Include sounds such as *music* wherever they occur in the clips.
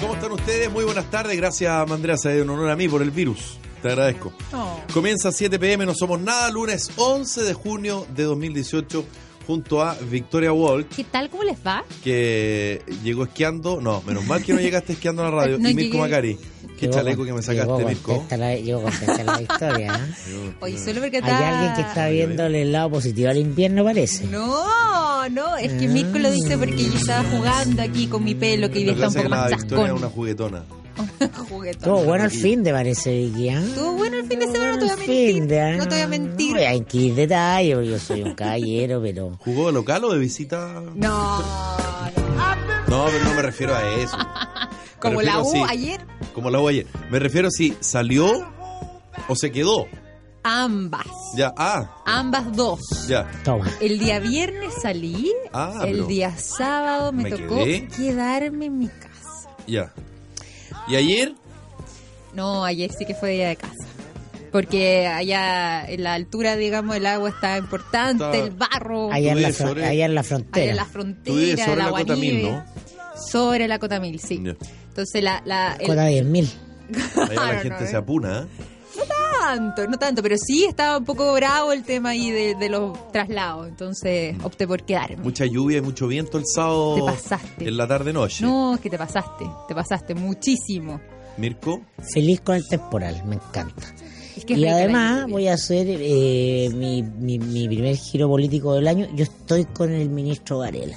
¿Cómo están ustedes? Muy buenas tardes. Gracias, Mandrea. Se un honor a mí por el virus. Te agradezco. Oh. Comienza 7 pm, no somos nada, lunes 11 de junio de 2018, junto a Victoria Walk, ¿Qué tal? ¿Cómo les va? que llegó esquiando. No, menos mal que no llegaste esquiando a la radio. *laughs* No y Mirko llegué. Macari. Qué Llegó chaleco con- que me sacaste, Mirko. la- Llegó contenta la victoria. ¿eh? *laughs* Oye, solo porque Hay está... alguien que está viéndole el lado positivo al invierno, parece. No, no, es que Mirko lo dice porque yo estaba jugando aquí con mi pelo que está un poco más la chascón. *laughs* una juguetona. Estuvo bueno el fin de parece, Vicky. ¿eh? Estuvo bueno el fin de semana, no te voy a mentir. de, ¿eh? No te voy a mentir. No, hay que ir detalle, porque yo soy un caballero, pero... *laughs* ¿Jugó de local o de visita? No, no. No, pero no me refiero a eso. Como la refiero U si- ayer, Como la U ayer. Me refiero si salió o se quedó. ambas. Ya, ah, Ambas dos. ya. Toma. El día viernes salí, Ah, el día sábado me, ¿Me tocó quedé? quedarme en mi casa. Ya. ¿Y ayer? No, ayer sí que fue día de casa. Porque allá en la altura, digamos, el agua está importante, Está- el barro, Allá en, la, allá en la allá frontera. en la Tú vives frontera, sobre el la. ¿no? Sobre la cota mil, sí. Entonces la... la el- Cota 10.000. Allá la *laughs* Claro, gente ¿no? se apuna, ¿eh? tanto, no tanto, pero sí estaba un poco bravo el tema ahí de, de los traslados. Entonces opté por quedarme. Mucha lluvia y mucho viento el sábado. Te pasaste. En la tarde-noche. No, es que te pasaste, te pasaste muchísimo. Mirko, Feliz con el temporal, me encanta. Es que es y además voy a hacer eh, mi, mi, mi primer giro político del año. Yo estoy con el ministro Varela.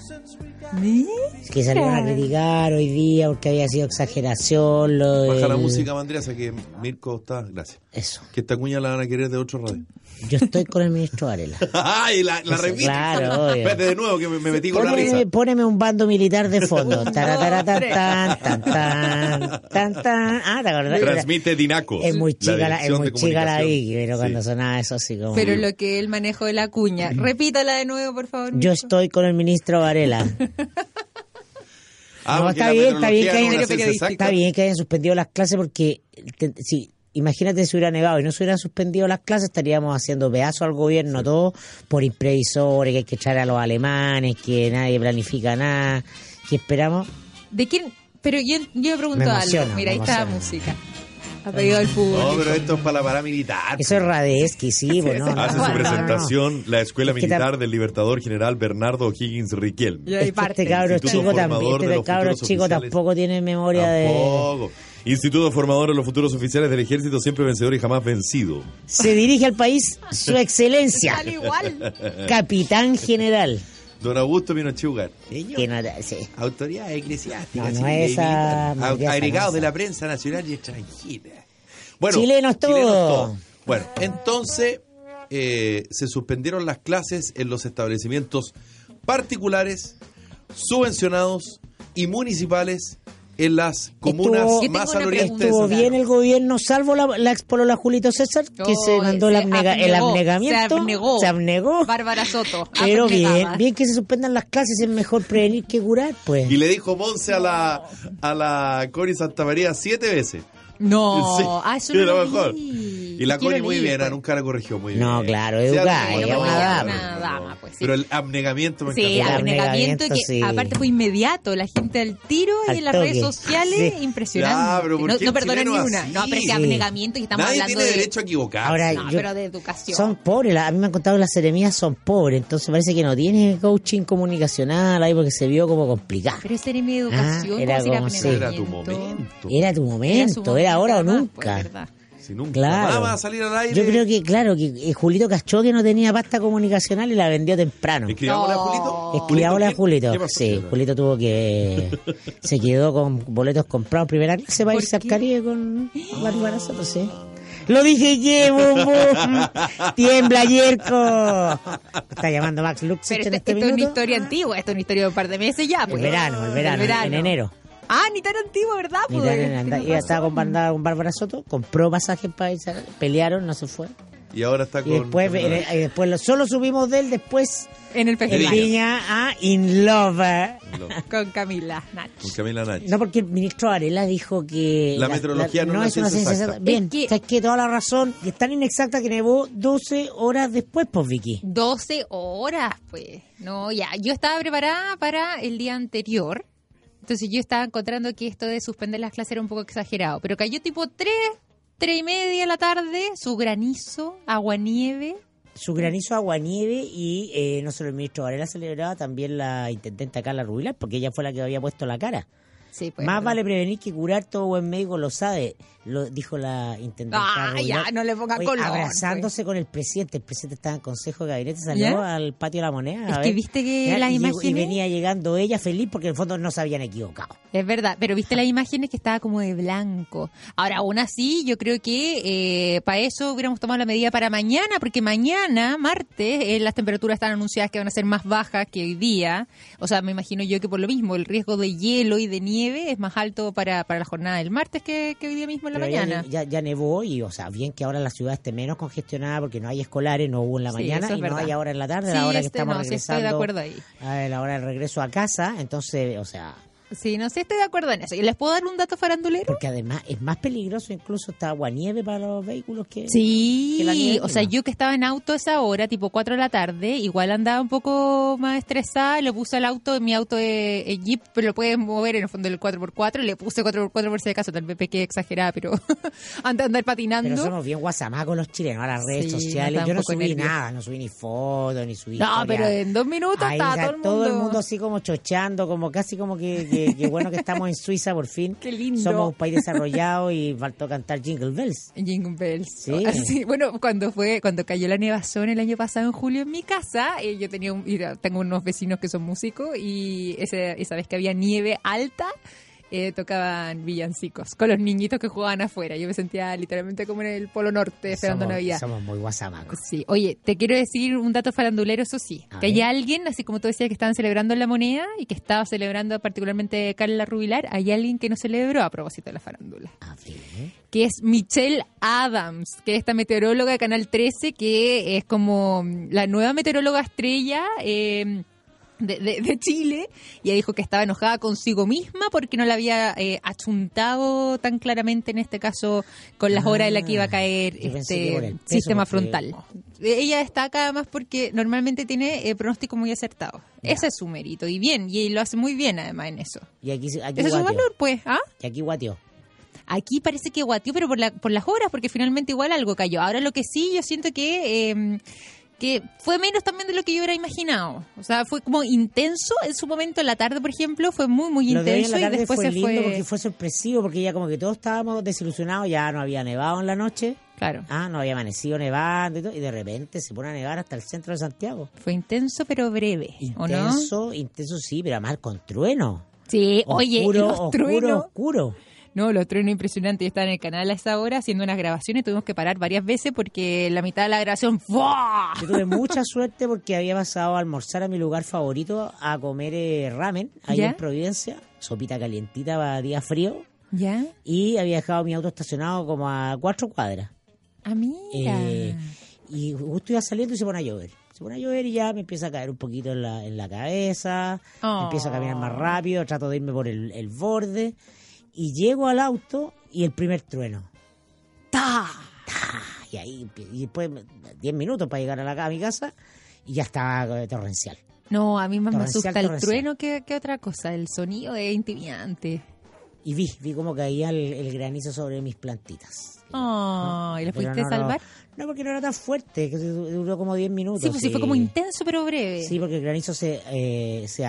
Que salieron a criticar hoy día porque había sido exageración. Lo baja la música, Mandriasa, que Mirko está. Gracias. Eso. Que esta cuña la van a querer de otro radio. Yo estoy con el ministro Varela. *laughs* ¡Ay! La, la repite. claro, *laughs* obvio. Espérate de nuevo, que me, me metí con la risa. Póneme, un bando militar de fondo. *laughs* Taratara, tan, tan, tan, tan, tan, tan. Ah, ¿te acordás? Transmite Dinaco. Es muy chica la, es muy chica la. Vicky, pero cuando Sí. sonaba eso así como... Pero lo que el manejo de la cuña. Repítala de nuevo, por favor. Yo estoy con el ministro Varela. Ah, no, está bien, está bien, que hayan, está bien que hayan suspendido las clases porque te- si imagínate si hubiera nevado y no se hubieran suspendido las clases estaríamos haciendo pedazo al gobierno todo por imprevisores, que hay que echar a los alemanes, que nadie planifica nada, que esperamos ¿De quién? Pero yo, yo pregunto Me algo. emociona, Mira, ahí está la emociona. música. Ha pedido al público. No, pero esto es para la paramilitar. eso es Radesky, *laughs* sí, pues no, no, Hace no, su no. presentación la Escuela Es que Militar del Libertador General Bernardo O'Higgins Riquelme. Y ahí Es que parte. este cabro chico también, este cabro chico tampoco tiene memoria de... Instituto Formador de los Futuros Oficiales del Ejército, siempre vencedor y jamás vencido. Se dirige al país su excelencia, Sale igual. capitán general. Don Augusto Pinochet Ugar. No, sí. Autoridades eclesiásticas. No, esa Alonso. de la prensa nacional y extranjera. Bueno, Chilenos todos. Bueno, entonces eh, se suspendieron las clases en los establecimientos particulares, subvencionados y municipales en las comunas Estuvo- más al oriente. Estuvo bien el gobierno, salvo la, la expolola Julito César, que se mandó el, abnega- el abnegamiento. se abnegó. Se abnegó. Bárbara Soto. *laughs* Pero bien, bien que se suspendan las clases, es mejor prevenir que curar, pues. Y le dijo Monse a la, a la Cori Santa María siete veces. No, *laughs* Sí, ah, eso sí, no mejor. vi. Y la Cori muy bien, pues. ah, nunca la corrigió muy bien. No, claro, educada, es una dama. Una no. dama, pues, sí. Pero el abnegamiento me Sí. El abnegamiento abnegamiento, que sí. aparte fue inmediato, la gente al tiro y Al en las toque. redes sociales, Sí. *laughs* impresionante. Ya, pero ¿por no, no perdonan ni una. así? No, pero es que Sí. abnegamiento y estamos Nadie hablando tiene de... derecho a equivocarse. Ahora, No, yo- pero de educación. Son pobres, la- a mí me han contado que las seremías son pobres, entonces parece que no tiene coaching comunicacional ahí porque se vio como complicado. Pero ese era mi educación, Ah, era ¿cómo como Era tu momento. Era tu Era momento, era ahora o nunca. pues. Si nunca Claro. más va a salir al aire. Yo creo que, claro, que eh, Julito cachó que no tenía pasta comunicacional y la vendió temprano. ¿Escribámosle a. Julito? Escribámosle a ¿qué- Julito. qué pasó, Sí? Julito tuvo que. *laughs* se quedó con boletos comprados primera clase para ¿Por irse al? Caribe con Bárbara Soto, sí. Lo dije *laughs* bum. Tiembla, Yerko. Está llamando Max Lux Pero en este esto es una historia antigua, esto es una historia de un par de meses ya. El Pues. verano, el verano, en enero. Ah, ni tan antiguo, ¿verdad? Ni Pues, tan en- anda- tienes Ella estaba razón. con, Bárbara- con Bárbara Soto, compró pasajes para irse, a- pelearon, no se fue. Y ahora está con. Y después, Camila y después lo- solo subimos de él después En el en festival. Viña a In Love. Lo- *laughs* Con Camila Nach. Con Camila Nach. No, porque el ministro Varela dijo que... La meteorología no es una ciencia exacta. Bien, Es que- sabes que toda la razón, y es tan inexacta que nevó 12 horas después, pues Vicky. 12 horas, pues. No, ya. Yo estaba preparada para el día anterior. Entonces yo estaba encontrando que esto de suspender las clases era un poco exagerado. Pero cayó tipo 3, 3 y media de la tarde, su granizo, aguanieve. Su granizo, agua, nieve y eh, no solo el ministro Varela celebraba, también la intendenta Carla Rubilar, porque ella fue la que había puesto la cara. Sí, pues. Más vale prevenir que curar, todo buen médico lo sabe, lo dijo la intendenta Ah, ya, no le ponga Oye, color. abrazándose con el presidente. El presidente estaba en consejo de gabinete, salió ¿Ya? al patio de la moneda. a Es que viste que Ya, las y, llegó- y imágenes- venía llegando ella feliz porque en el fondo no se habían equivocado. Es verdad, pero viste las imágenes que estaba como de blanco. Ahora, aún así, yo creo que eh, para eso hubiéramos tomado la medida para mañana, porque mañana, martes, eh, las temperaturas están anunciadas que van a ser más bajas que hoy día. O sea, me imagino yo que por lo mismo, el riesgo de hielo y de nieve es más alto para, para la jornada del martes que, que hoy día mismo en la Pero mañana. Ya, ya nevó y, o sea, bien que ahora la ciudad esté menos congestionada porque no hay escolares, no hubo en la Sí, mañana es y no hay ahora en la tarde, Sí, la hora que este, estamos no, sí, regresando. estoy de acuerdo ahí. A la hora del regreso a casa, entonces, o sea, Sí, no sé, estoy de acuerdo en eso. ¿Y les puedo dar un dato farandulero? porque además es más peligroso incluso esta aguanieve para los vehículos que... Sí, que la nieve, o sea, ¿no? yo que estaba en auto a esa hora, tipo 4 de la tarde, igual andaba un poco más estresada, le puse al auto, mi auto es, es Jeep, pero lo puedes mover en el fondo del 4x4, le puse 4x4 por si acaso, tal vez pequé exagerada, pero antes de andar patinando. Pero somos bien guasamacos los chilenos a las redes Sí, sociales. Yo no subí nada, no subí ni fotos, ni subí no, historia. pero en dos minutos Ahí, estaba o sea, todo el mundo. así como chocheando, como casi como que, que- que bueno que estamos en Suiza por fin. Qué lindo. Somos un país desarrollado y faltó cantar Jingle Bells. Jingle Bells. Sí. *laughs* Así, bueno, cuando fue, cuando cayó la nevazón el año pasado en julio en mi casa, eh, yo tenía un, tengo unos vecinos que son músicos y ese, esa vez que había nieve alta, eh, tocaban villancicos con los niñitos que jugaban afuera. Yo me sentía literalmente como en el Polo Norte esperando somos, Navidad. somos muy guasamacos. Sí, oye, te quiero decir un dato farandulero, eso sí, A que hay alguien, así como tú decías, que estaban celebrando en la moneda y que estaba celebrando particularmente Carla Rubilar, hay alguien que no celebró a propósito de la farándula A ver. que es Michelle Adams, que es esta meteoróloga de Canal 13, que es como la nueva meteoróloga estrella eh, de, de- de Chile, y ella dijo que estaba enojada consigo misma porque no la había eh, achuntado tan claramente, en este caso, con las horas en las que iba a caer Ah, el este sistema porque- frontal. Ella destaca además porque normalmente tiene eh, pronóstico muy acertado. Ese es su mérito, y bien, y lo hace muy bien además en eso. Y aquí, aquí Ese es su valor, pues, ¿ah? Y aquí guateó. Aquí parece que guateó, pero por, la, por las horas, porque finalmente igual algo cayó. Ahora lo que sí, yo siento que, eh, que fue menos también de lo que yo hubiera imaginado. O sea, fue como intenso en su momento, en la tarde, por ejemplo, fue muy, muy Lo de hoy en intenso la y tarde después fue se lindo fue... porque fue sorpresivo, porque ya como que todos estábamos desilusionados, ya no había nevado en la noche, Claro, ah, no había amanecido nevando y todo, y de repente se pone a nevar hasta el centro de Santiago. fue intenso pero breve, ¿o no? Intenso, intenso sí, pero además con trueno. Sí, oye, oscuro, los oscuro, truenos... oscuro. No, los truenos impresionantes. Estaba en el canal a esa hora haciendo unas grabaciones. Tuvimos que parar varias veces porque la mitad de la grabación... ¡fua! Yo tuve mucha suerte porque había pasado a almorzar a mi lugar favorito a comer eh, ramen ahí ¿Ya? en Providencia, sopita calientita para día frío, ¿Ya? y había dejado mi auto estacionado como a cuatro cuadras. Ah, mira. Eh, y justo iba saliendo y se pone a llover. Se pone a llover y ya me empieza a caer un poquito en la, en la cabeza, Oh. empiezo a caminar más rápido, trato de irme por el, el borde y llego al auto y el primer trueno. ¡Ta! ¡Ah! Y ahí, y después 10 minutos para llegar a, la, a mi casa y ya estaba eh, torrencial. No, a mí más me asusta el torrencial. trueno que, que otra cosa. El sonido es intimidante. Y vi, vi cómo caía el, el granizo sobre mis plantitas. Oh, ¿y lo fuiste no, a salvar? No, no, porque no era tan fuerte, que du- duró como 10 minutos. sí, pues sí, fue como intenso pero breve. Sí, porque el granizo se, eh, se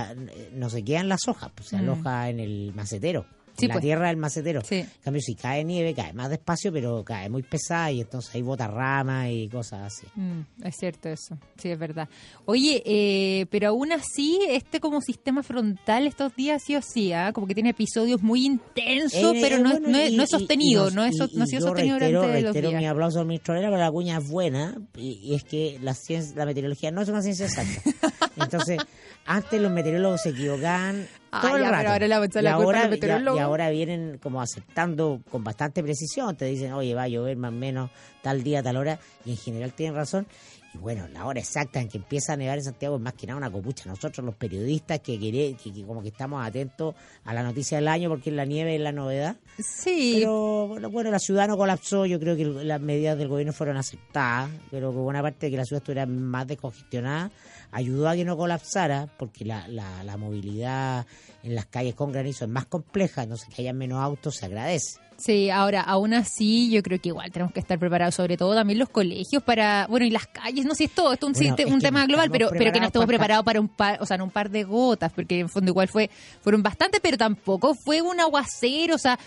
no se queda en las hojas, pues, se Mm. aloja en el macetero. Sí, la pues. tierra del macetero. Sí. En cambio, si cae nieve, cae más despacio, pero cae muy pesada y entonces hay bota ramas y cosas así. Mm, es cierto eso, sí, es verdad. Oye, eh, pero aún así, este como sistema frontal estos días sí o sí, ¿ah? como que tiene episodios muy intensos, Eh, pero eh, no, es- bueno, no, y- no es sostenido, y no, es, no ha sido sostenido reitero, durante los reitero días. mi aplauso al ministro Herrera, pero la cuña es buena y, y es que la ciencia, la meteorología no es una ciencia exacta. *laughs* Entonces, antes los meteorólogos se equivocaban Ah, todo el ya, pero rato. ahora y, la culpa a ahora, meteorólogos. y ahora vienen como aceptando con bastante precisión. Te dicen, oye, va a llover más o menos tal día, tal hora. Y en general tienen razón. Y bueno, la hora exacta en que empieza a nevar en Santiago es más que nada una copucha. Nosotros los periodistas que, quere- que, que como que estamos atentos a la noticia del año porque la nieve es la novedad. Sí, Pero bueno, bueno, la ciudad no colapsó, yo creo que las medidas del gobierno fueron aceptadas, pero que buena parte de que la ciudad estuviera más descongestionada ayudó a que no colapsara, porque la, la, la movilidad en las calles con granizo es más compleja, entonces que haya menos autos se agradece. Sí, ahora, aún así, yo creo que igual tenemos que estar preparados, sobre todo también los colegios para, bueno, y las calles, no sé, es todo, esto es un, Bueno, es tema global, estamos pero, pero que no estemos preparados para un par, o sea, no un par de gotas, porque en fondo igual fue, fueron bastantes, pero tampoco fue un aguacero, o sea,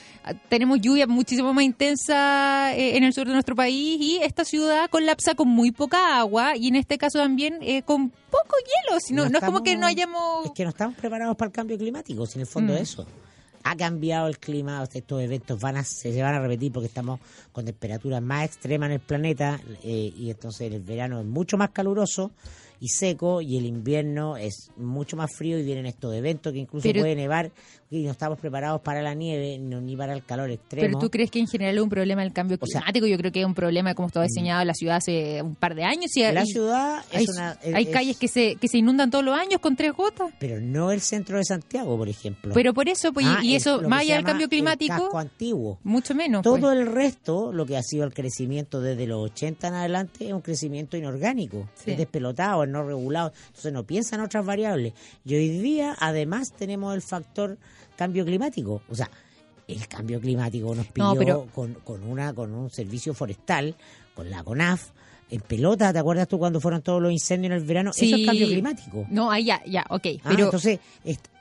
tenemos lluvia muchísimo más intensa eh, en el sur de nuestro país y esta ciudad colapsa con muy poca agua y en este caso también eh, con poco hielo, si no, no, es como que no estamos- hayamos... Es que no estamos preparados para el cambio climático, si en el fondo Mm. es eso. Ha cambiado el clima, o sea, estos eventos van a, se, se van a repetir porque estamos con temperaturas más extremas en el planeta eh, y entonces el verano es mucho más caluroso y seco y el invierno es mucho más frío y vienen estos eventos que incluso Pero- puede nevar y no estamos preparados para la nieve no, ni para el calor extremo. Pero tú crees que en general es un problema del cambio O sea, mm. climático, yo creo que es un problema como estaba diseñado la ciudad hace un par de años. Y la hay- ciudad hay, es una... es- hay es- calles que se, que se inundan todos los años con tres gotas. Pero no el centro de Santiago, por ejemplo. Pero por eso, pues, Ah, y el- eso, más allá del cambio el climático, casco antiguo. mucho menos. Todo pues. el resto, lo que ha sido el crecimiento desde los 80 en adelante, es un crecimiento inorgánico, Sí. es despelotado, es no regulado. Entonces no piensan otras variables. Y hoy día, además, tenemos el factor cambio climático. O sea, el cambio climático nos No, pero- con, con, una, con un servicio forestal, con la CONAF. En pelota, ¿te acuerdas tú cuando fueron todos los incendios en el verano? Eso es cambio climático. No, ahí ya, ya, ok. Ah, pero entonces,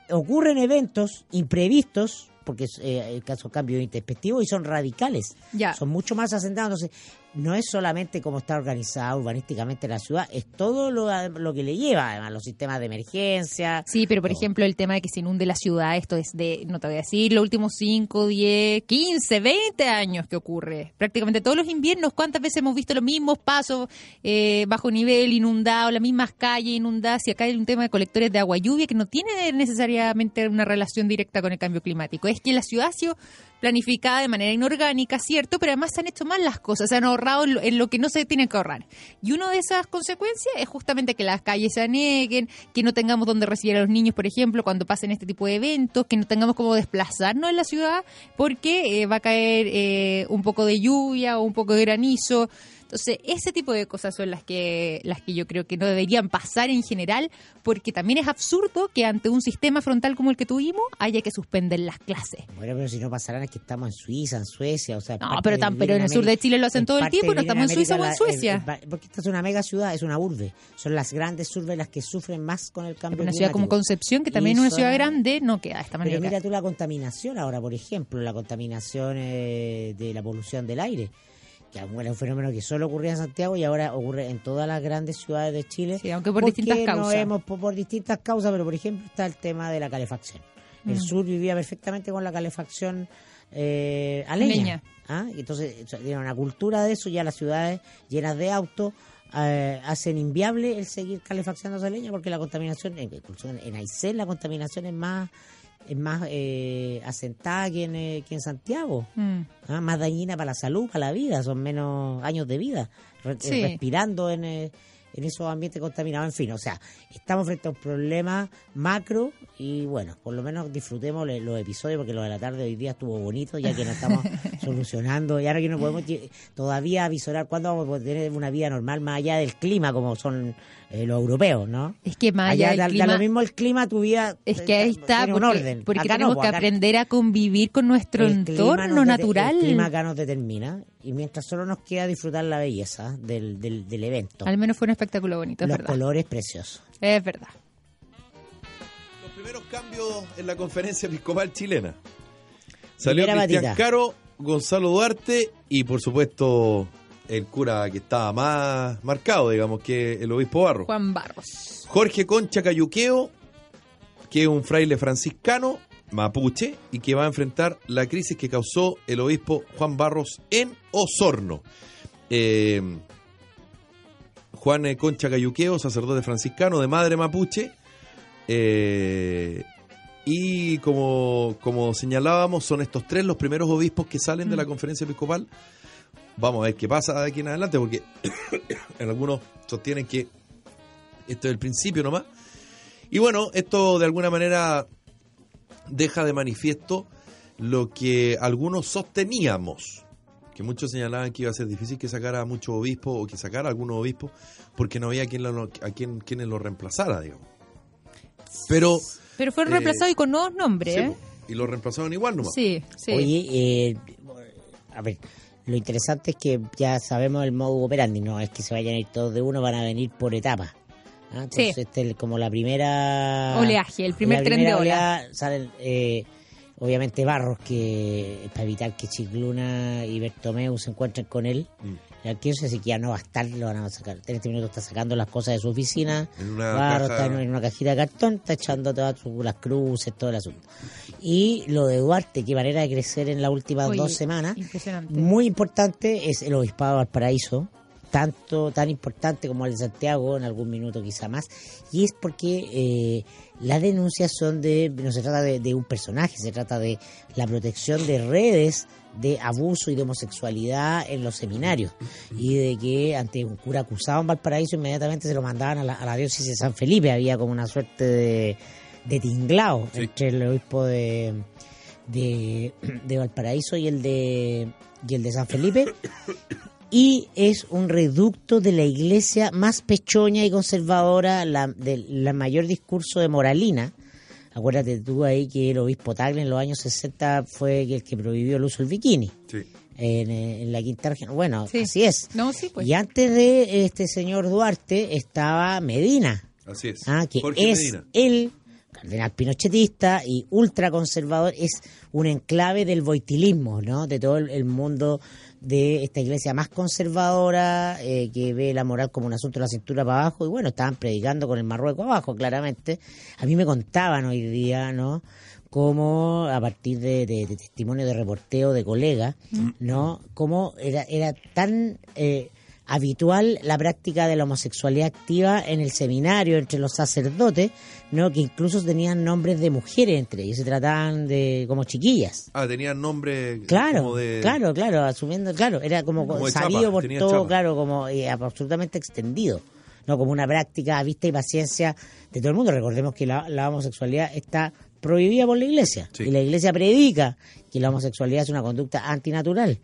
ocurren eventos imprevistos, porque es eh, el caso cambio intempestivo, y son radicales. Ya. Son mucho más asentados. Entonces, no es solamente cómo está organizada urbanísticamente la ciudad, es todo lo, lo que le lleva, además, los sistemas de emergencia. Sí, pero por todo. ejemplo, el tema de que se inunde la ciudad, esto es de, no te voy a decir, los últimos 5, 10, 15, 20 años que ocurre. Prácticamente todos los inviernos, ¿cuántas veces hemos visto los mismos pasos eh, bajo nivel, inundados, las mismas calles inundadas? Y acá hay un tema de colectores de agua lluvia que no tiene necesariamente una relación directa con el cambio climático. Es que la ciudad ha sido planificada de manera inorgánica, cierto, pero además se han hecho mal las cosas, se han ahorrado en lo, en lo que no se tiene que ahorrar. Y una de esas consecuencias es justamente que las calles se aneguen, que no tengamos donde recibir a los niños, por ejemplo, cuando pasen este tipo de eventos, que no tengamos cómo desplazarnos en la ciudad, porque eh, va a caer eh, un poco de lluvia o un poco de granizo. Entonces, ese tipo de cosas son las que, las que yo creo que no deberían pasar en general, porque también es absurdo que ante un sistema frontal como el que tuvimos haya que suspender las clases. Bueno, pero si no pasarán es que estamos en Suiza, en Suecia, o sea... No, pero tan- pero en el sur de Chile lo hacen en todo el tiempo, de no estamos en Suiza o en Suecia. el- porque esta es una mega ciudad, es una urbe. Son las grandes urbes las que sufren más con el cambio Una ciudad como climático. Concepción, que Y también es una ciudad grande, no queda de esta manera. Pero mira tú la contaminación ahora, por ejemplo, la contaminación eh, de la polución del aire, que es un fenómeno que solo ocurría en Santiago y ahora ocurre en todas las grandes ciudades de Chile. Sí, aunque por distintas no causas. hemos- por, por distintas causas, pero por ejemplo está el tema de la calefacción. El Mm. sur vivía perfectamente con la calefacción eh, a leña. Leña. ¿ah? Y Entonces tienen una cultura de eso, ya las ciudades llenas de autos eh, hacen inviable el seguir calefaccionando esa leña porque la contaminación, incluso en, en Aysén la contaminación es más más eh, asentada que en, eh, que en Santiago, Mm. ¿ah? más dañina para la salud, para la vida, son menos años de vida re- eh, Sí. respirando en, eh, en esos ambientes contaminados, en fin, o sea, estamos frente a un problema macro y bueno, por lo menos disfrutemos los episodios porque lo de la tarde hoy día estuvo bonito ya que nos estamos *laughs* solucionando y ahora que no podemos todavía avisorar cuándo vamos a poder tener una vida normal más allá del clima como son eh, los europeos, ¿no? Es que más allá Allá da lo mismo el clima, tu vida Es que ahí eh, está, tiene un porque, orden. porque Acá tenemos pues, que acá aprender a convivir con nuestro el entorno nos natural. El clima acá nos determina y mientras solo nos queda disfrutar la belleza del, del, del evento. Al menos fue un espectáculo bonito, es Los verdad. colores preciosos. Es verdad. Los primeros cambios en la conferencia episcopal chilena. Salió Cristian. Caro, Gonzalo Duarte y por supuesto el cura que estaba más marcado, digamos, que el obispo Barro. Juan Barros. Jorge Concha Cayuqueo, que es un fraile franciscano mapuche y que va a enfrentar la crisis que causó el obispo Juan Barros en Osorno. Eh, Juan Concha Cayuqueo, sacerdote franciscano de madre mapuche. eh, y como, como señalábamos, son estos tres los primeros obispos que salen de la conferencia episcopal. Vamos a ver qué pasa de aquí en adelante, porque *coughs* en algunos sostienen que esto es el principio nomás. Y bueno, esto de alguna manera deja de manifiesto lo que algunos sosteníamos, que muchos señalaban que iba a ser difícil que sacara a muchos obispos o que sacara a algunos obispos porque no había quien lo, a quien, quienes lo reemplazara, digamos. Pero... Pero fueron Eh, reemplazados y con nuevos nombres, sí, ¿eh? y lo reemplazaron igual nomás. Sí, sí. Oye, eh, a ver, lo interesante es que ya sabemos el modo operandi, no es que se vayan a ir todos de uno, van a venir por etapas. ¿ah? Entonces, Sí. este es como la primera... Oleaje, el primer la tren de ola. oleada salen, eh, obviamente, Barros, que para evitar que Chicluna y Bertomeu se encuentren con él. Mm. Ya que eso sí que ya no va a estar, lo van a sacar. En este minuto está sacando las cosas de su oficina. En una Barros caja- está en, en una cajita de cartón, está echando todas su- las cruces, todo el asunto. Y lo de Duarte, qué manera de crecer en las últimas Oye, dos semanas. Impresionante. Muy importante es el obispado de Valparaíso, tanto tan importante como el de Santiago, en algún minuto quizá más, y es porque eh, las denuncias son de, no se trata de, de un personaje, se trata de la protección de redes de abuso y de homosexualidad en los seminarios y de que ante un cura acusado en Valparaíso inmediatamente se lo mandaban a la, a la diócesis de San Felipe, había como una suerte de, de tinglao Sí. entre el obispo de, de, de Valparaíso y el de y el de San Felipe y es un reducto de la iglesia más pechoña y conservadora la, de la mayor discurso de moralina acuérdate tú ahí que el obispo Tagle en los años 60 fue el que prohibió el uso del bikini Sí. en, eh, en la quinta región bueno Sí. así es No, sí, pues. y antes de este señor Duarte estaba Medina Así es. Ah, que Jorge es Medina. el cardenal pinochetista y ultraconservador, es un enclave del voitilismo, ¿no? De todo el, el mundo de esta iglesia más conservadora, eh, que ve la moral como un asunto de la cintura para abajo, y bueno, estaban predicando con el Marruecos abajo, claramente. A mí me contaban hoy día, ¿no? Cómo a partir de, de, de testimonio de reporteo de colegas, ¿no? Cómo era, era tan... eh, habitual la práctica de la homosexualidad activa en el seminario entre los sacerdotes, ¿no? que incluso tenían nombres de mujeres entre ellos, se trataban de como chiquillas. Ah, tenían nombre Claro, como de... claro, claro, asumiendo, claro, era como, Como sabido chapa, por todo, chapa. claro, como eh, absolutamente extendido, no como una práctica a vista y paciencia de todo el mundo. Recordemos que la, la homosexualidad está prohibida por la iglesia Sí. y la iglesia predica que la homosexualidad es una conducta antinatural.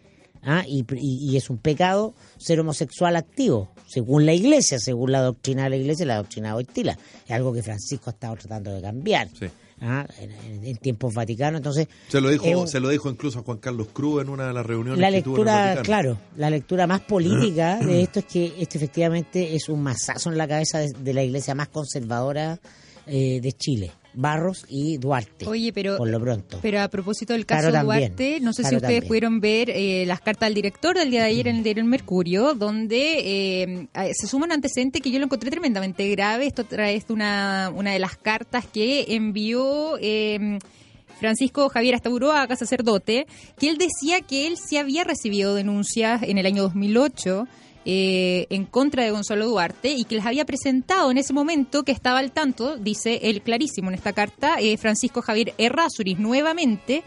¿Ah? Y, y- y es un pecado ser homosexual activo, según la iglesia, según la doctrina de la iglesia y la doctrina de Wojtyla. Es algo que Francisco ha estado tratando de cambiar Sí. ¿ah? en, en- en tiempos vaticanos. Entonces, Se lo dijo, se lo dijo incluso a Juan Carlos Cruz en una de las reuniones la que tuvo en el lectura, Vaticano. claro, la lectura más política *clears throat* de esto es que este efectivamente es un masazo en la cabeza de, de la iglesia más conservadora eh, de Chile, Barros y Duarte. Oye, pero, por lo pronto. pero a propósito del caso también, Duarte, no sé si ustedes también. pudieron ver eh, las cartas del director del día de ayer en el diario El Mercurio, donde eh, se suma un antecedente que yo lo encontré tremendamente grave. Esto trae una, una de las cartas que envió eh, Francisco Javier Astauroaga, sacerdote, que él decía que él sí había recibido denuncias en el año 2008 eh, en contra de Gonzalo Duarte y que les había presentado en ese momento que estaba al tanto, dice él clarísimo en esta carta, eh, Francisco Javier Errázuriz nuevamente,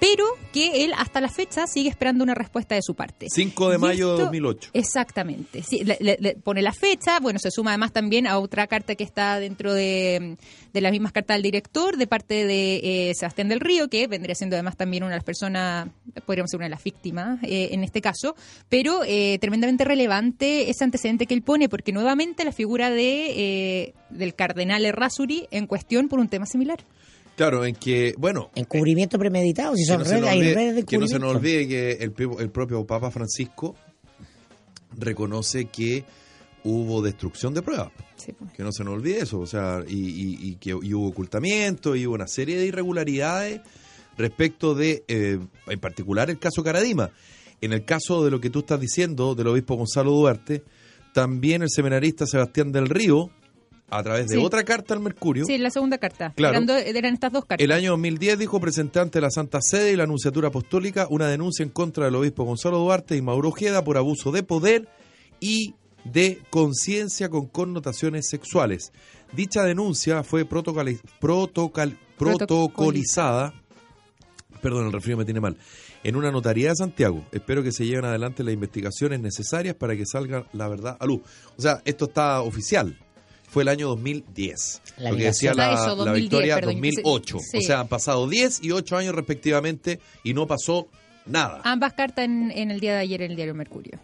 pero que él hasta la fecha sigue esperando una respuesta de su parte. 5 de Y mayo de esto- 2008. Exactamente. Sí, le- pone la fecha, bueno, se suma además también a otra carta que está dentro de, de las mismas cartas del director, de parte de eh, Sebastián del Río, que vendría siendo además también una de las personas, podríamos ser una de las víctimas eh, en este caso, pero eh, tremendamente relevante ese antecedente que él pone, porque nuevamente la figura de eh, del cardenal Errázuri en cuestión por un tema similar. Claro, en que, bueno, Encubrimiento premeditado, si son no, redes, hay redes de que no se nos olvide que el, el propio Papa Francisco reconoce que hubo destrucción de pruebas. Sí, pues. Que no se nos olvide eso, o sea, y, y- y que y hubo ocultamiento y hubo una serie de irregularidades respecto de, eh, en particular, el caso Caradima. En el caso de lo que tú estás diciendo del obispo Gonzalo Duarte, también el seminarista Sebastián del Río, a través de Sí. otra carta al Mercurio, Sí, la segunda carta. Claro. Eran, do- eran estas dos cartas. el año 2010 dijo presenté ante la Santa Sede y la Anunciatura Apostólica una denuncia en contra del obispo Gonzalo Duarte y Mauro Ojeda por abuso de poder y de conciencia con connotaciones sexuales. Dicha denuncia fue protocoli- protocol- protocolizada, perdón, el refrío me tiene mal, en una notaría de Santiago. Espero que se lleven adelante las investigaciones necesarias para que salga la verdad a luz. O sea, esto está oficial. Fue el año 2010. La lo que decía la, eso, la 2010, victoria perdón. 2008. Sí. O sea, han pasado 10 y 8 años respectivamente y no pasó nada. Ambas cartas en, en el día de ayer en el diario Mercurio.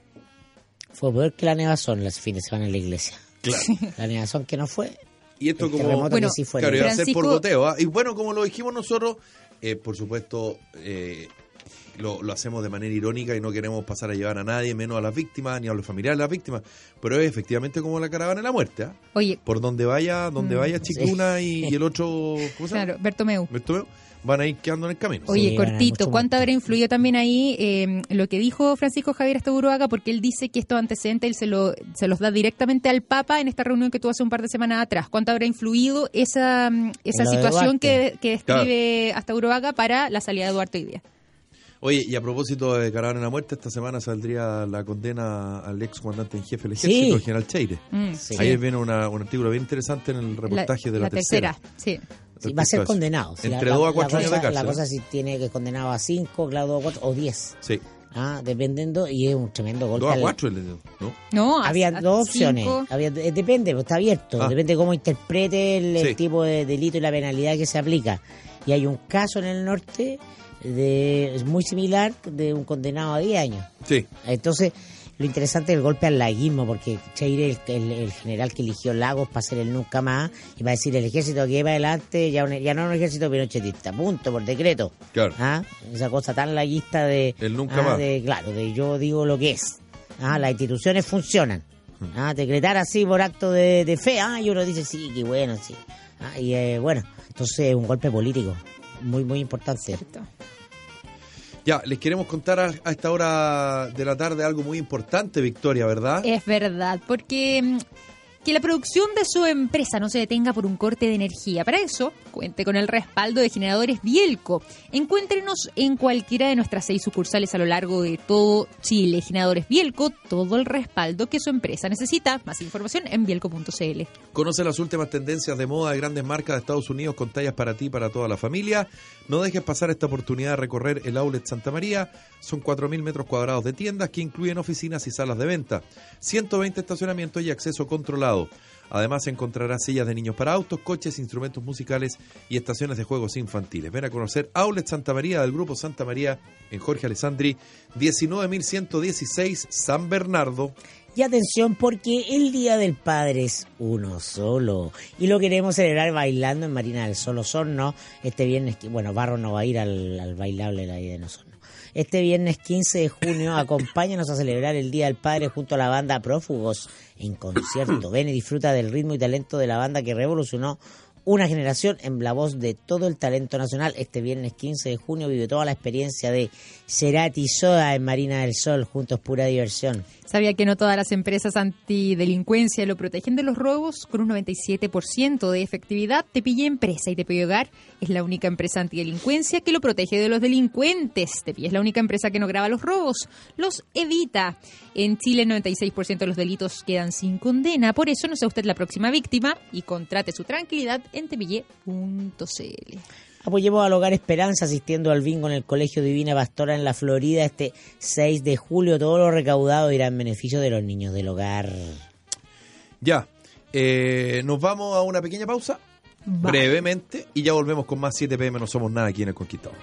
Fue peor que la nevazón las fines de semana en la iglesia. Claro. *laughs* La nevazón que no fue, Y esto el como... Bueno, que sí fue. Claro, iba a ser por goteo. ¿ah? Y bueno, como lo dijimos nosotros, eh, por supuesto, eh, lo, lo hacemos de manera irónica y no queremos pasar a llevar a nadie, menos a las víctimas, ni a los familiares de las víctimas. Pero es efectivamente como la caravana de la muerte. ¿ah? Oye, Por donde vaya, donde Mm. vaya Chicluna y, *laughs* y el otro, ¿cómo se llama? claro, Bertomeu. Bertomeu, van a ir quedando en el camino. Oye, Sí, cortito, ¿cuánto habrá influido también ahí eh, lo que dijo Francisco Javier Astaburuaga? Porque él dice que estos antecedentes él se, lo, se los da directamente al Papa en esta reunión que tuvo hace un par de semanas atrás. ¿Cuánto habrá influido esa, mm, esa de situación que, describe Astaburuaga para la salida de Duarte hoy día? Oye, y a propósito de Caravana de la Muerte, esta semana saldría la condena al ex comandante en jefe del Sí. ejército, el general Cheire. Mm, Sí. Ayer viene una- un artículo bien interesante en el reportaje de la, tercera. Sí. Sí, va a ser condenado. Entre la- dos a la cuatro años de cárcel. La cosa si tiene que condenado a 5, claro, a 4 o 10. Sí, Ah, dependiendo, y es un tremendo golpe. dos a cuatro, digo, ¿no? No, Había a dos opciones. cinco. Había, eh, depende, pues está abierto. Ah. Depende cómo interprete el, el tipo de delito y la penalidad que se aplica. Y hay un caso en el norte de es muy similar de un condenado a 10 años. Sí, Entonces, lo interesante es el golpe al laguismo, porque Cheire, el, el- el general que eligió Lagos para ser el nunca más, y va a decir el ejército que va adelante, ya, un- ya no es un ejército pinochetista, punto, por decreto. claro. ¿Ah? Esa cosa tan laguista de... El nunca ah, más. de- claro, de yo digo lo que es. Ah, las instituciones funcionan. Ah, decretar así por acto de, de fe, ah, y uno dice, sí, qué bueno, sí. Ah, y eh, bueno, entonces es un golpe político, muy, muy importante. Cierto. Ya, les queremos contar a, a esta hora de la tarde algo muy importante, Victoria, ¿verdad? Es verdad, porque mm, que la producción de su empresa no se detenga por un corte de energía. Para eso, cuente con el respaldo de generadores Bielco. Encuéntrenos en cualquiera de nuestras seis sucursales a lo largo de todo Chile. Generadores Bielco, todo el respaldo que su empresa necesita. Más información en bielco.cl. Conoce las últimas tendencias de moda de grandes marcas de Estados Unidos con tallas para ti y para toda la familia. No dejes pasar esta oportunidad de recorrer el Outlet Santa María. Son 4.000 metros cuadrados de tiendas que incluyen oficinas y salas de venta, 120 estacionamientos y acceso controlado. Además encontrarás sillas de niños para autos, coches, instrumentos musicales y estaciones de juegos infantiles. Ven a conocer Outlet Santa María del Grupo Santa María en Jorge Alessandri, 19.116 San Bernardo. Y atención porque el Día del Padre es uno solo. Y lo queremos celebrar bailando en Marina del Sol Osorno. Este viernes, bueno, Barro no va a ir al, bailable de la de. Este viernes 15 de junio, acompáñanos a celebrar el Día del Padre junto a la banda Prófugos en concierto. *clears throat* Ven y disfruta del ritmo y talento de la banda que revolucionó una generación en la voz de todo el talento nacional. Este viernes 15 de junio vive toda la experiencia de Cerati Soda en Marina del Sol. Juntos pura diversión. ¿Sabía que no todas las empresas antidelincuencia lo protegen de los robos? Con un 97% de efectividad, Tepille Empresa y Tepille Hogar es la única empresa antidelincuencia que lo protege de los delincuentes. Tepille es la única empresa que no graba los robos, los evita. En Chile, el 96% de los delitos quedan sin condena. Por eso no sea usted la próxima víctima y contrate su tranquilidad en tepille.cl. Apoyemos al Hogar Esperanza asistiendo al bingo en el Colegio Divina Pastora en la Florida este 6 de julio. Todo lo recaudado irá en beneficio de los niños del hogar. Ya, eh, nos vamos a una pequeña pausa, brevemente, y ya volvemos con más 7 pm, no somos nada aquí en El Conquistador.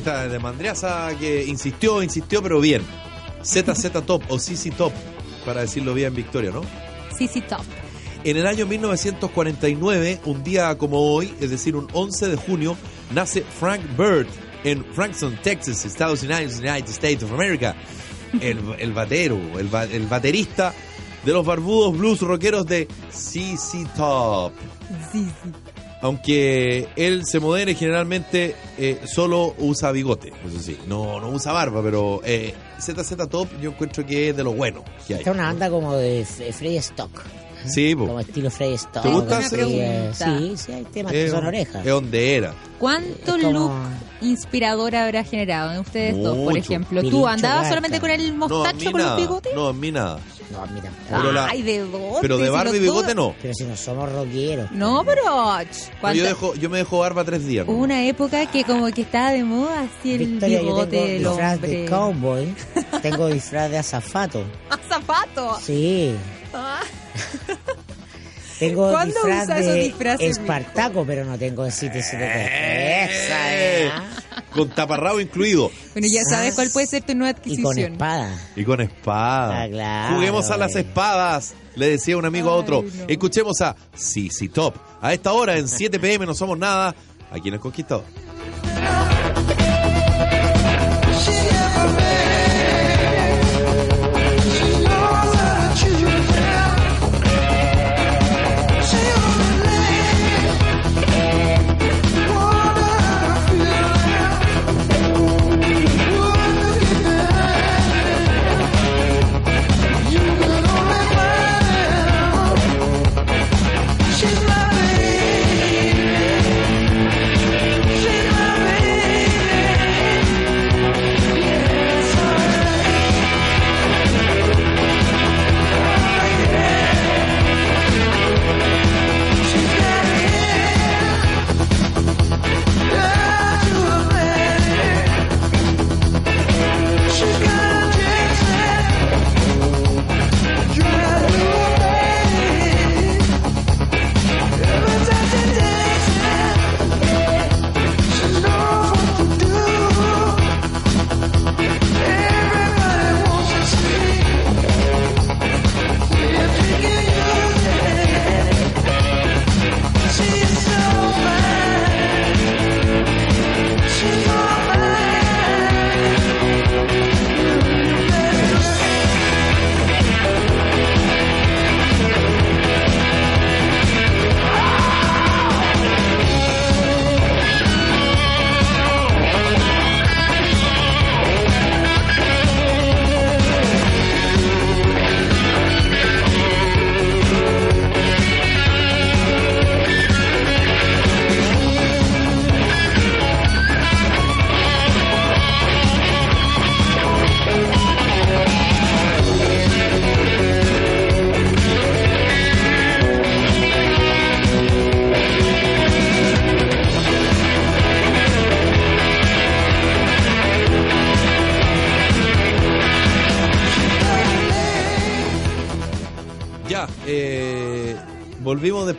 Esta de Mandreasa que insistió, insistió, pero bien. ZZ *laughs* Top o CC Top, para decirlo bien, Victoria, ¿no? Sí, top. En el año 1949, un día como hoy, es decir, un 11 de junio, nace Frank Bird en Frankson, Texas, Estados Unidos, United States of America. el, el batero, el, ba- el baterista de los barbudos blues rockeros de CC Top. Aunque él se modere generalmente eh, solo usa bigote, eso sí, no, no usa barba, pero eh, ZZ Top yo encuentro que es de lo bueno que hay. Esta es una banda como de F- Frey Stock. Sí, po. Como estilo Frey Stock. ¿Te gusta? así, Una pregunta. Sí, sí, hay temas que Es- son orejas. Es donde era. ¿Cuánto como- look inspirador habrá generado en ustedes dos, por Mucho. ejemplo? ¿Tú andabas solamente con el No, mostacho con los bigotes? No, a mí nada. No, mira. Pero la- Ay, ¿de dónde? Pero de Si barba y bigote no. Pero si no somos rockeros. No, pero... ch, No, ¿cuánta- yo, dejo, yo me dejo barba tres días. ¿no? Hubo una época que como que estaba de moda así el Victoria, yo bigote tengo del disfraz de cowboy. *laughs* tengo disfraz de azafato. ¡Ah, zapato! Sí. Ah, Tengo ¿Cuándo disfraz usa esos de disfraces, Espartaco, pero no tengo el sitio Eh, Esa, ¿eh? Con taparrabo incluido. Bueno, ya sabes cuál puede ser tu nueva Y con adquisición. espada. Y con espada. Ah, claro, Juguemos a las espadas, le decía un amigo a otro. no. Escuchemos a CC Top. A esta hora, en 7 pm, no somos nada. Aquí en el Conquistador.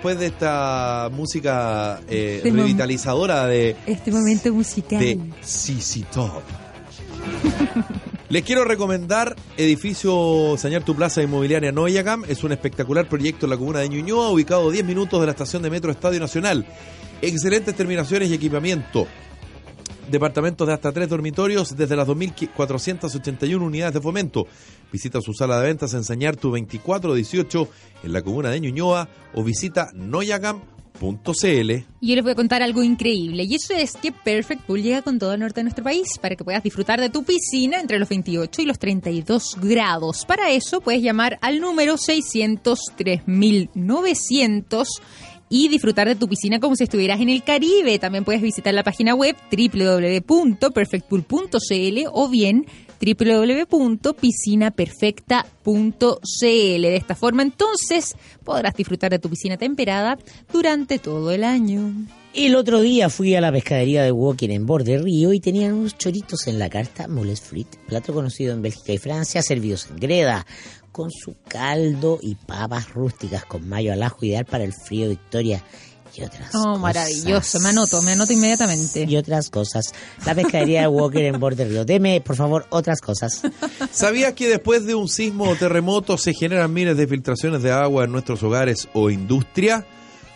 Después de esta música eh, Este revitalizadora de, Este momento musical. de CC Top. Les quiero recomendar Edificio Sañar Tu Plaza Inmobiliaria Noyagam. Es un espectacular proyecto en la comuna de Ñuñoa, ubicado a 10 minutos de la estación de metro Estadio Nacional. Excelentes terminaciones y equipamiento. Departamentos de hasta tres dormitorios desde las 2.481 unidades de fomento. Visita su sala de ventas en Sañartu 2418 en la comuna de Ñuñoa o visita noyagam.cl. Y yo les voy a contar algo increíble. Y eso es que Perfect Pool llega con todo el norte de nuestro país para que puedas disfrutar de tu piscina entre los 28 y los 32 grados. Para eso puedes llamar al número 603.900 y disfrutar de tu piscina como si estuvieras en el Caribe. También puedes visitar la página web www.perfectpool.cl o bien www.piscinaperfecta.cl. De esta forma entonces podrás disfrutar de tu piscina temperada durante todo el año. El otro día fui a la pescadería de Walking en Borde Río y tenían unos choritos en la carta Moles Frit, plato conocido en Bélgica y Francia, servidos en greda, con su caldo y papas rústicas con mayo al ajo, ideal para el frío Victoria y otras Oh, cosas. maravilloso. Me anoto, me anoto inmediatamente. Y otras cosas. La pescadería de Walker en Borde Río. Deme, por favor, otras cosas. *laughs* ¿Sabías que después de un sismo o terremoto se generan miles de filtraciones de agua en nuestros hogares o industria?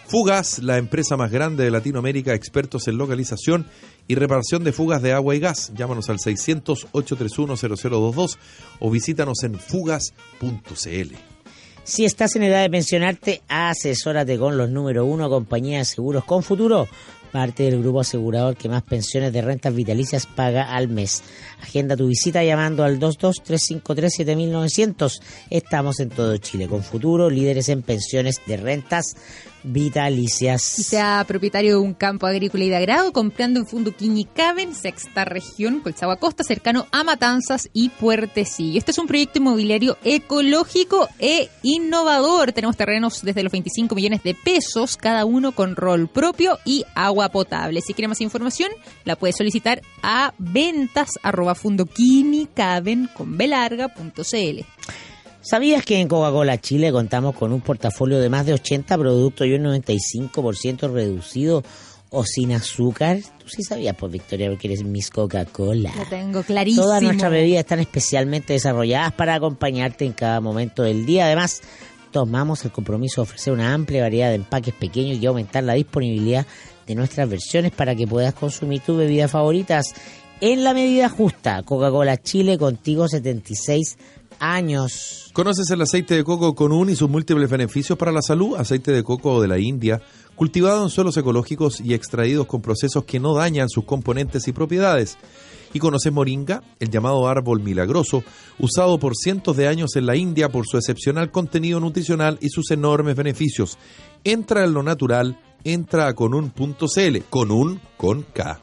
Fugas, la empresa más grande de Latinoamérica, expertos en localización y reparación de fugas de agua y gas. Llámanos al 600-831-0022 o visítanos en fugas.cl. Si estás en edad de pensionarte, asesórate con los número uno compañía de seguros con futuro, parte del grupo asegurador que más pensiones de rentas vitalicias paga al mes. Agenda tu visita llamando al 223537900. Estamos en todo Chile con futuro, líderes en pensiones de rentas vitalicias. Sea propietario de un campo agrícola y de agrado, comprando en Fundo Quiñicaben, sexta región, Colchagua Costa, cercano a Matanzas y Puertecillo. Este es un proyecto inmobiliario ecológico e innovador. Tenemos terrenos desde los 25 millones de pesos, cada uno con rol propio y agua potable. Si quiere más información, la puede solicitar a ventas arroba fundoquinicaben con belarga.cl. ¿Sabías que en Coca-Cola Chile contamos con un portafolio de más de 80 productos y un 95% reducido o sin azúcar? Tú sí sabías, pues Victoria, porque eres Miss Coca-Cola. Lo tengo clarísimo. Todas nuestras bebidas están especialmente desarrolladas para acompañarte en cada momento del día. Además, tomamos el compromiso de ofrecer una amplia variedad de empaques pequeños y aumentar la disponibilidad de nuestras versiones para que puedas consumir tus bebidas favoritas en la medida justa. Coca-Cola Chile contigo 76 años. ¿Conoces el aceite de coco con un y sus múltiples beneficios para la salud? Aceite de coco de la India, cultivado en suelos ecológicos y extraídos con procesos que no dañan sus componentes y propiedades. ¿Y conoces moringa? El llamado árbol milagroso, usado por cientos de años en la India por su excepcional contenido nutricional y sus enormes beneficios. Entra en lo natural, entra a conun.cl, con un con K.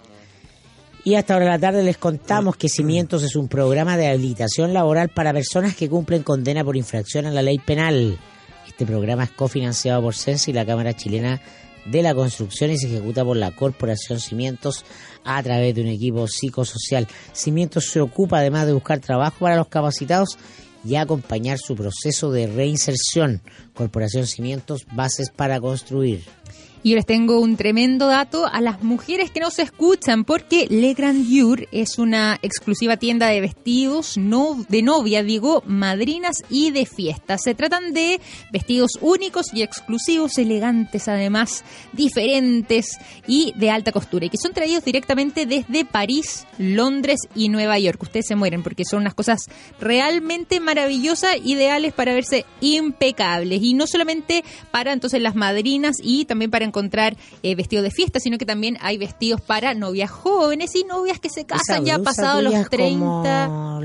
Y hasta ahora de la tarde les contamos que Cimientos es un programa de habilitación laboral para personas que cumplen condena por infracción a la ley penal. Este programa es cofinanciado por CENSI y la Cámara Chilena de la Construcción y se ejecuta por la Corporación Cimientos a través de un equipo psicosocial. Cimientos se ocupa además de buscar trabajo para los capacitados y acompañar su proceso de reinserción. Corporación Cimientos, bases para construir. Y les tengo un tremendo dato a las mujeres que no se escuchan, porque Le Grandeur es una exclusiva tienda de vestidos no, de novia, digo, madrinas y de fiestas. Se tratan de vestidos únicos y exclusivos, elegantes además, diferentes y de alta costura, y que son traídos directamente desde París, Londres y Nueva York. Ustedes se mueren porque son unas cosas realmente maravillosas, ideales para verse impecables. Y no solamente para entonces las madrinas y también para encontrar eh, vestidos de fiesta, sino que también hay vestidos para novias jóvenes y novias que se casan ya pasados los 30.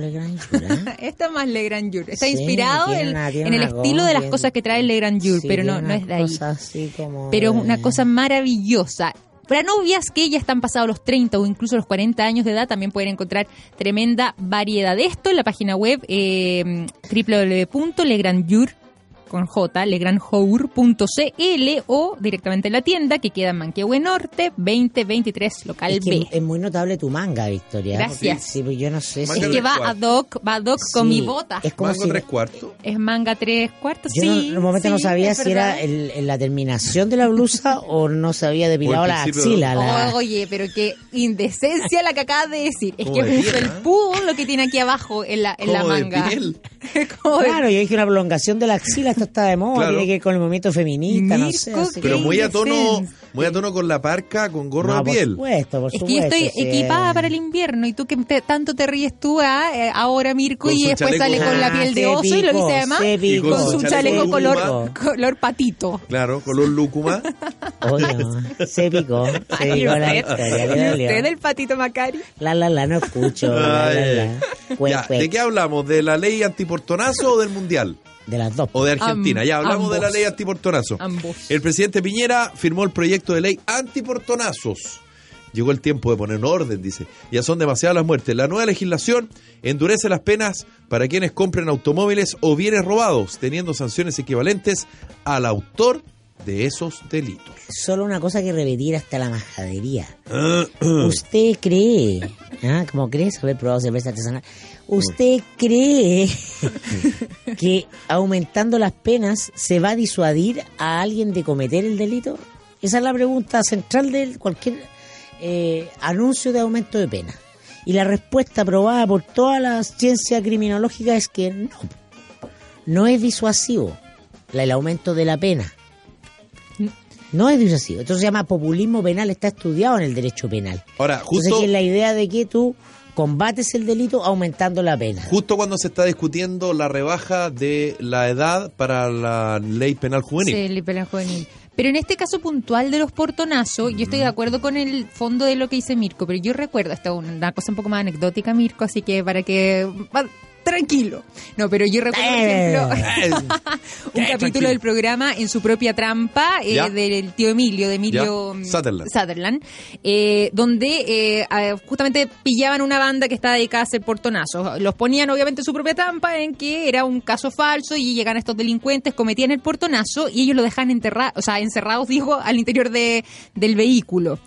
Esta es más Le Grand Jour. Está Sí, inspirado en, una- tiene en el estilo de las cosa, cosas que trae Le Grand Jour, Sí, pero no, es de ahí. cosa así como Pero es de- una cosa maravillosa. Para novias que ya están pasados los 30 o incluso los 40 años de edad, también pueden encontrar tremenda variedad de esto en la página web eh, con J, legranjour.cl o directamente en la tienda que queda en Manquehue Norte, 2023, local Es que B. es muy notable tu manga, Victoria. Gracias. Sí, pues yo no sé si... Manga Es que va cuarto. ad hoc, va ad hoc con Sí, mi bota. Es como Mango si... tres cuartos. Es manga tres cuartos, Yo sí. no- en un momento no sabía es si era el- la terminación de la blusa *laughs* o no se había depilado la de- axila. la- Oye, pero qué indecencia la que acabas de decir. Es que piel, el ¿eh? púa lo que tiene aquí abajo en la, en la de manga. piel. *laughs* Como de- Claro, yo dije una prolongación de la axila, esto está de moda, Claro. tiene que ver con el movimiento feminista, no Mirko, sé. así Pero muy a tono, muy a tono con la parca, con gorro No, de piel. Por supuesto, por Es que yo supuesto. estoy sí. equipada para el invierno y tú que te- tanto te ríes tú ah, eh, ahora, Mirko, Con y después chaleco. sale con la Ah, piel de se oso y lo dice además con su chaleco chaleco color, color patito. Claro, color lúcuma. *laughs* Oye, no, se picó, se Ay, picó la usted, historia, ¿Y le dolió. usted el patito Macari? La, la, la, no escucho. La, la, la. Cuec, Ya, cuec. ¿De qué hablamos? ¿De la ley antiportonazo o del mundial? De las dos. ¿O de Argentina? Am- ya hablamos de la ley antiportonazo. Ambos. El presidente Piñera firmó el proyecto de ley antiportonazos. Llegó el tiempo de poner un orden, dice. Ya son demasiadas las muertes. La nueva legislación endurece las penas para quienes compren automóviles o bienes robados, teniendo sanciones equivalentes al autor de esos delitos. Solo una cosa que repetir hasta la majadería. ¿Usted cree, ah, como crees haber probado cerveza artesanal, ¿usted cree *laughs* que aumentando las penas se va a disuadir a alguien de cometer el delito? Esa es la pregunta central de cualquier eh, anuncio de aumento de pena. Y la respuesta aprobada por toda la ciencia criminológica es que no. No es disuasivo el aumento de la pena. No es disuasivo. Entonces se llama populismo penal, está estudiado en el derecho penal. Ahora, Entonces justo, que es la idea de que tú combates el delito aumentando la pena. justo cuando se está discutiendo la rebaja de la edad para la ley penal juvenil. Sí, el penal juvenil. Pero en este caso puntual de los portonazos, yo estoy de acuerdo con el fondo de lo que dice Mirko, pero yo recuerdo, esta es una cosa un poco más anecdótica, Mirko, así que para que... tranquilo. No, pero yo recuerdo, por Eh. *laughs* ejemplo, un ¿Qué? capítulo Tranquilo. del programa en su propia trampa eh, del tío Emilio, de Emilio Ya. mm, Sutherland. Sutherland, eh, donde eh, justamente pillaban una banda que estaba dedicada a hacer portonazos. Los ponían obviamente en su propia trampa en que era un caso falso y llegan estos delincuentes, cometían el portonazo y ellos lo dejan enterrados, o sea, encerrados, digo, al interior de, del vehículo.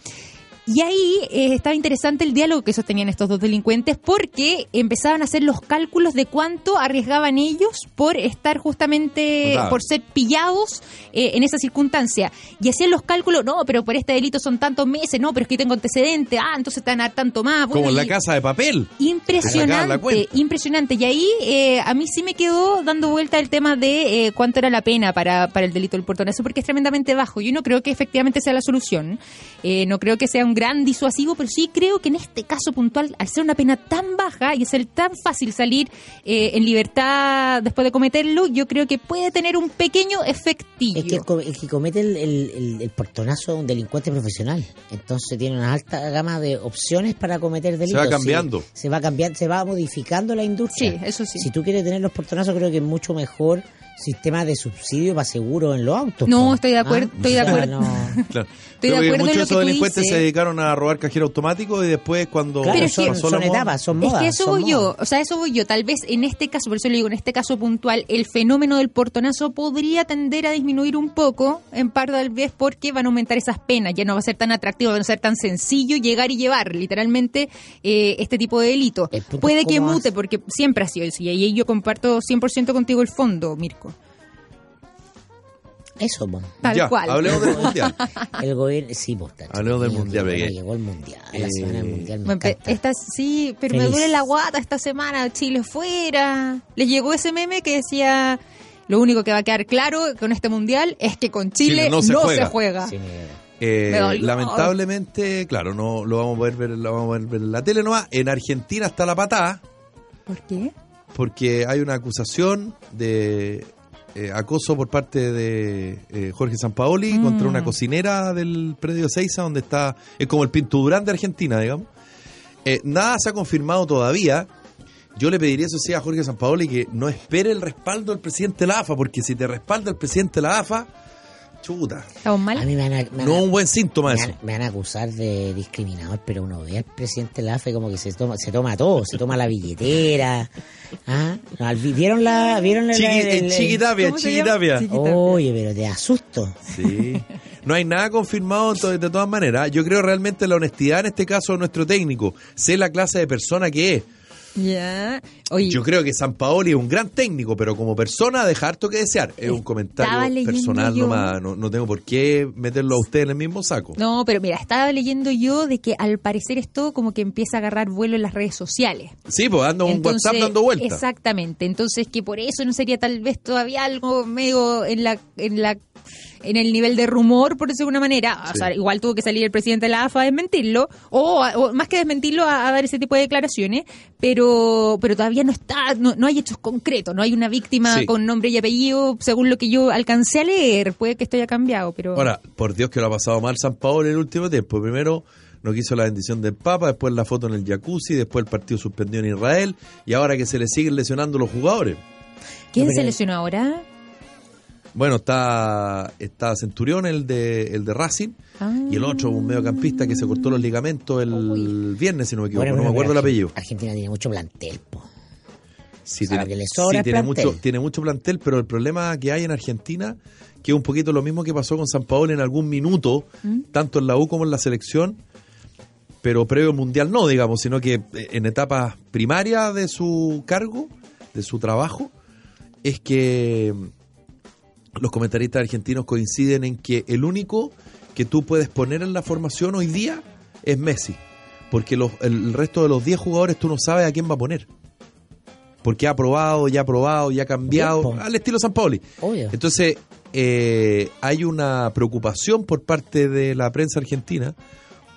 Y ahí eh, estaba interesante el diálogo que sostenían estos dos delincuentes porque empezaban a hacer los cálculos de cuánto arriesgaban ellos por estar justamente, Claro. por ser pillados eh, en esa circunstancia. Y hacían los cálculos, no, pero por este delito son tantos meses, no, pero es que tengo antecedentes, ah, entonces te van a dar tanto más. Como en la casa de papel. Impresionante, impresionante. Y ahí eh, a mí sí me quedó dando vuelta el tema de eh, cuánto era la pena para, para el delito del portonazo, porque es tremendamente bajo. Yo no creo que efectivamente sea la solución. Eh, no creo que sea un gran disuasivo, pero sí creo que en este caso puntual, al ser una pena tan baja y ser tan fácil salir eh, en libertad después de cometerlo, yo creo que puede tener un pequeño efectillo. Es que el, el que comete el, el- el- el portonazo un delincuente profesional. Entonces tiene una alta gama de opciones para cometer delitos. va Sí, cambiando. se va cambiando, se va modificando la industria. Sí, eso sí. Si tú quieres tener los portonazos, creo que es mucho mejor sistema de subsidio para seguro en los autos. No, po. estoy de acuerdo- ¿Ah? estoy de acuerdo. no- *laughs* Claro. Estoy de Creo que acuerdo en muchos de lo esos delincuentes se dedicaron a robar cajero automático y después cuando Claro, Pero es que- son, pasó son etapas, son Es modas. que eso son voy yo, o sea, eso voy yo. Tal vez en este caso, por eso le digo, en este caso puntual, el fenómeno del portonazo podría tender a disminuir un poco, en parte tal vez porque van a aumentar esas penas, ya no va a ser tan atractivo, va a ser tan sencillo llegar y llevar, literalmente, eh, este tipo de delito. Puede es que mute, porque siempre ha sido así, y ahí yo comparto 100% contigo el fondo, Mirko. Eso, po. Tal ya, cual. hablemos del mundial. *laughs* El gobierno, sí, pues, Hablemos del mundial, Llegó el mundial, la Eh, semana del mundial, me Bueno, esta, sí, pero me duele la guata esta semana, Chile fuera. Les llegó ese meme que decía, lo único que va a quedar claro con este mundial es que con Chile, Chile no se juega. juega. Sí, me- Eh, lamentablemente, claro, no lo vamos a poder ver, lo vamos a poder ver en la tele nomás. En Argentina está la patada ¿Por qué? porque hay una acusación de eh, acoso por parte de eh, Jorge Sampaoli Mm. contra una cocinera del predio Seiza, donde está, es como el Pinto Durán de Argentina, digamos. Eh, nada se ha confirmado todavía. Yo le pediría eso sí a Jorge Sampaoli que no espere el respaldo del presidente de la AFA, porque si te respalda el presidente de la AFA, chuta, ¿Estamos A mal? mí me van a, me van no a- un buen síntoma me eso. van, me van a acusar de discriminador, pero uno ve al presidente de la AFE como que se toma, se toma todo, se toma la billetera. ¿Ah? ¿Vieron la, vieron la, Chiqui, el- el- en Chiquitapia, Oye, pero te asusto. Sí. No hay nada confirmado de todas maneras. Yo creo realmente en la honestidad en este caso de nuestro técnico. Sé la clase de persona que es. Ya. Oye, Yo creo que San Paoli es un gran técnico, pero como persona deja harto que desear. Es un comentario personal nomás. No, no tengo por qué meterlo a usted en el mismo saco. no, pero mira, estaba leyendo yo de que al parecer esto como que empieza a agarrar vuelo en las redes sociales. Sí, pues anda un Entonces, WhatsApp dando vueltas. Exactamente. Entonces que por eso no sería tal vez todavía algo medio en la en la en el nivel de rumor, por decirlo de alguna manera. O Sí. sea, igual tuvo que salir el presidente de la AFA a desmentirlo, o, o más que desmentirlo, a, a dar ese tipo de declaraciones, pero pero todavía no está, no, no hay hechos concretos, no hay una víctima Sí. con nombre y apellido, según lo que yo alcancé a leer. Puede que esto haya cambiado, pero... Ahora, por Dios que lo ha pasado mal San Paolo en el último tiempo. Primero no quiso la bendición del Papa, después la foto en el jacuzzi, después el partido suspendió en Israel y ahora que se le siguen lesionando los jugadores. ¿Quién No, se lesionó ahora? Bueno, está, está Centurión, el de, el de Racing, Ah. y el otro, un mediocampista que se cortó los ligamentos el Uy. viernes, si no me equivoco, Bueno, no me acuerdo el apellido. Argentina tiene mucho plantel, po. Sí, O sea, tiene, lo que le sobra sí, tiene mucho, tiene mucho plantel, pero el problema que hay en Argentina, que es un poquito lo mismo que pasó con San Paolo en algún minuto, ¿Mm? tanto en la U como en la selección, pero previo al Mundial no, digamos, sino que eh, en etapas primarias de su cargo, de su trabajo, es que los comentaristas argentinos coinciden en que el único que tú puedes poner en la formación hoy día es Messi. Porque los- el resto de los 10 jugadores tú no sabes a quién va a poner. Porque ha probado, ya ha probado, ya ha cambiado, al estilo San Paoli. Obvio. Entonces, eh, hay una preocupación por parte de la prensa argentina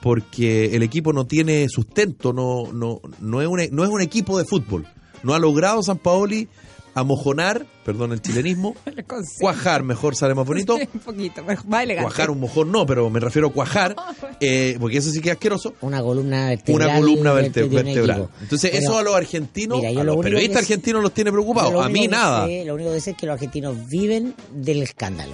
porque el equipo no tiene sustento, no, no, no, es, un, no es un equipo de fútbol. No ha logrado San Paoli amojonar, perdón el chilenismo, *laughs* cuajar, mejor sale más bonito, *laughs* Un poquito, más elegante. cuajar un mojón no, pero me refiero a cuajar, *laughs* eh, porque eso sí que es asqueroso, Una columna vertebral. una columna verte- vertebral. Entonces Pero eso a los argentinos, mira, a lo los periodistas argentinos los tiene preocupados, lo a mí nada. sé- lo único que sé es que los argentinos viven del escándalo.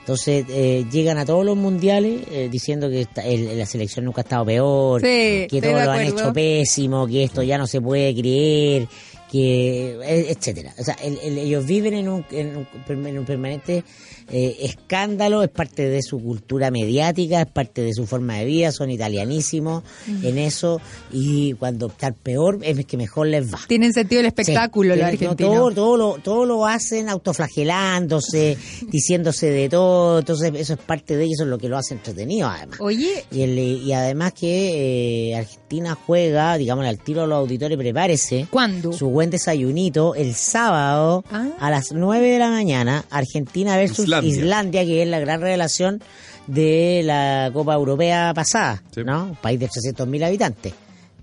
Entonces eh, llegan a todos los mundiales eh, diciendo que esta- el- la selección nunca ha estado peor, Sí, que todo lo han hecho pésimo, que esto ya no se puede creer, que eh, etcétera. O sea, el- el- ellos viven en un, en un, en un permanente eh, escándalo, es parte de su cultura mediática, es parte de su forma de vida, son italianísimos en eso y cuando estar peor es que mejor les va. Tienen sentido el espectáculo Sí, los no, argentinos. todo, todo, lo, todo lo hacen autoflagelándose, diciéndose de todo. Entonces, eso es parte de ellos, eso es lo que lo hace entretenido, además. Oye, Y, el- y además que eh, Argentina juega, digamos, al tiro a los auditores, prepárese. ¿cuándo? Su buen desayunito el sábado Ah. a las 9 de la mañana, Argentina versus Islandia. Islandia, que es la gran revelación de la Copa Europea pasada, Sí. ¿no? Un país de 300.000 habitantes.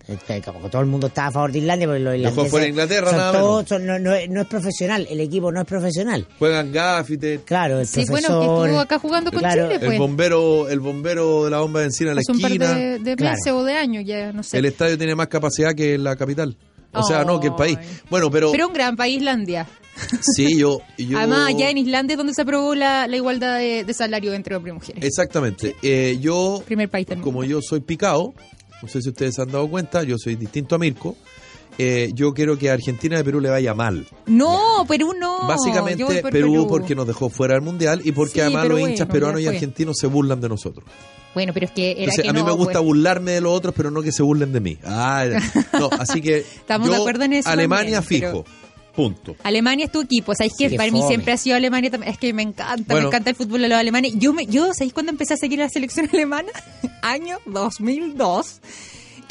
Este, Como que todo el mundo estaba a favor de Islandia, pero los fuera Inglaterra, son nada todos- menos. son- no, no es- no es profesional, el equipo no es profesional. Juegan gaffite, Claro, el Sí, bueno, profesor... que estuvo acá jugando con Claro, Chile, el pues. bombero, el bombero de la bomba de encina en la Hace un par esquina. de, Claro. meses o de años, ya no sé. El estadio tiene más capacidad que la capital. O sea, no, que el país. Bueno, pero, Pero un gran país, Islandia. *laughs* sí, yo, yo- Además, allá en Islandia es donde se aprobó la, la igualdad de, de salario entre hombres y mujeres. Exactamente. Eh, yo, Primer país del como yo soy picado, no sé si ustedes se han dado cuenta, yo soy distinto a Mirko. Eh, yo quiero que a Argentina y a Perú le vaya mal. No, Perú no. Básicamente Perú, porque nos dejó fuera del mundial y porque Sí, además los hinchas peruanos y argentinos se burlan de nosotros. Bueno, pero es que era Entonces, que a mí no, me gusta pues. burlarme de los otros, pero no que se burlen de mí. Ah, no, así que *laughs* Estamos yo, de acuerdo en eso Alemania también, fijo. Punto. Alemania es tu equipo, ¿sabéis que Sí, para mí fome. siempre ha sido Alemania también? Es que me encanta, Bueno. me encanta el fútbol de los alemanes. Yo, me, yo ¿sabéis cuándo empecé a seguir la selección *laughs* alemana? Año 2002,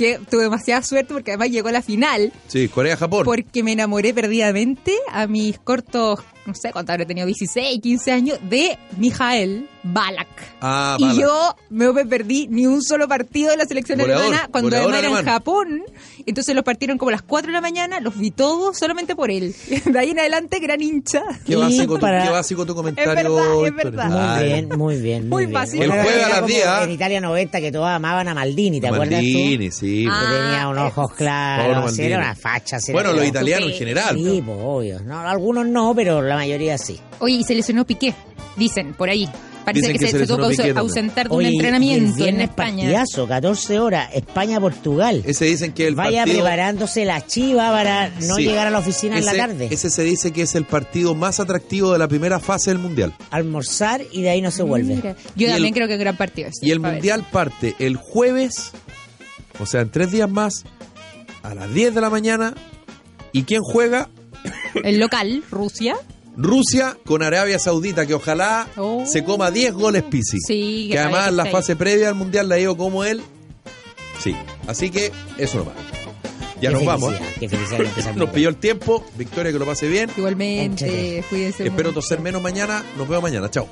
que tuve demasiada suerte porque además llegó a la final, Sí, Corea-Japón. porque me enamoré perdidamente a mis cortos, no sé cuánto habré tenido, 16, 15 años, de Mijael Balak. Ah, y Balak. yo no me perdí ni un solo partido de la selección Goleador, alemana cuando además era en. Japón. Entonces los partieron como a las 4 de la mañana, los vi todos solamente por él. *laughs* De ahí en adelante, gran hincha. Qué Y básico, tu, para- qué básico tu comentario. verdad, es verdad. Muy bien, muy bien. Muy bien. básico. El jueves a las como 10. En Italia 90 que todos amaban a Maldini, ¿te acuerdas Maldini, tú? sí. Ah, que tenía unos ojos Pablo claros, era una facha. Bueno, los italianos en general. Sí, pues, obvio. No, algunos no, pero la mayoría sí. Oye, y se lesionó Piqué, dicen por ahí. Parece Dicen que, que se, se se tuvo que ausentar de un entrenamiento en España. partidazo, 14 horas, España-Portugal. Ese dicen que el Vaya partido... preparándose la chiva para no Sí. llegar a la oficina en la tarde. Ese se dice que es el partido más atractivo de la primera fase del Mundial. Almorzar y de ahí no se vuelve. Mira, Yo Y también el- creo que es gran partido ese, Y el ver. Mundial parte el jueves, o sea, en tres días más, a las 10 de la mañana. ¿Y quién juega? El local, Rusia. Rusia con Arabia Saudita, que ojalá Oh. se coma 10 goles Pisi. Sí, que además en la fase previa al Mundial la digo como él. Sí, así que eso no va. Ya Qué nos vamos. felicidad, ¿eh? Qué *laughs* Nos mundial. pilló el tiempo. Victoria, que lo pase bien. Igualmente, Entrete. cuídense Espero toser menos mañana. Nos vemos mañana. Chao.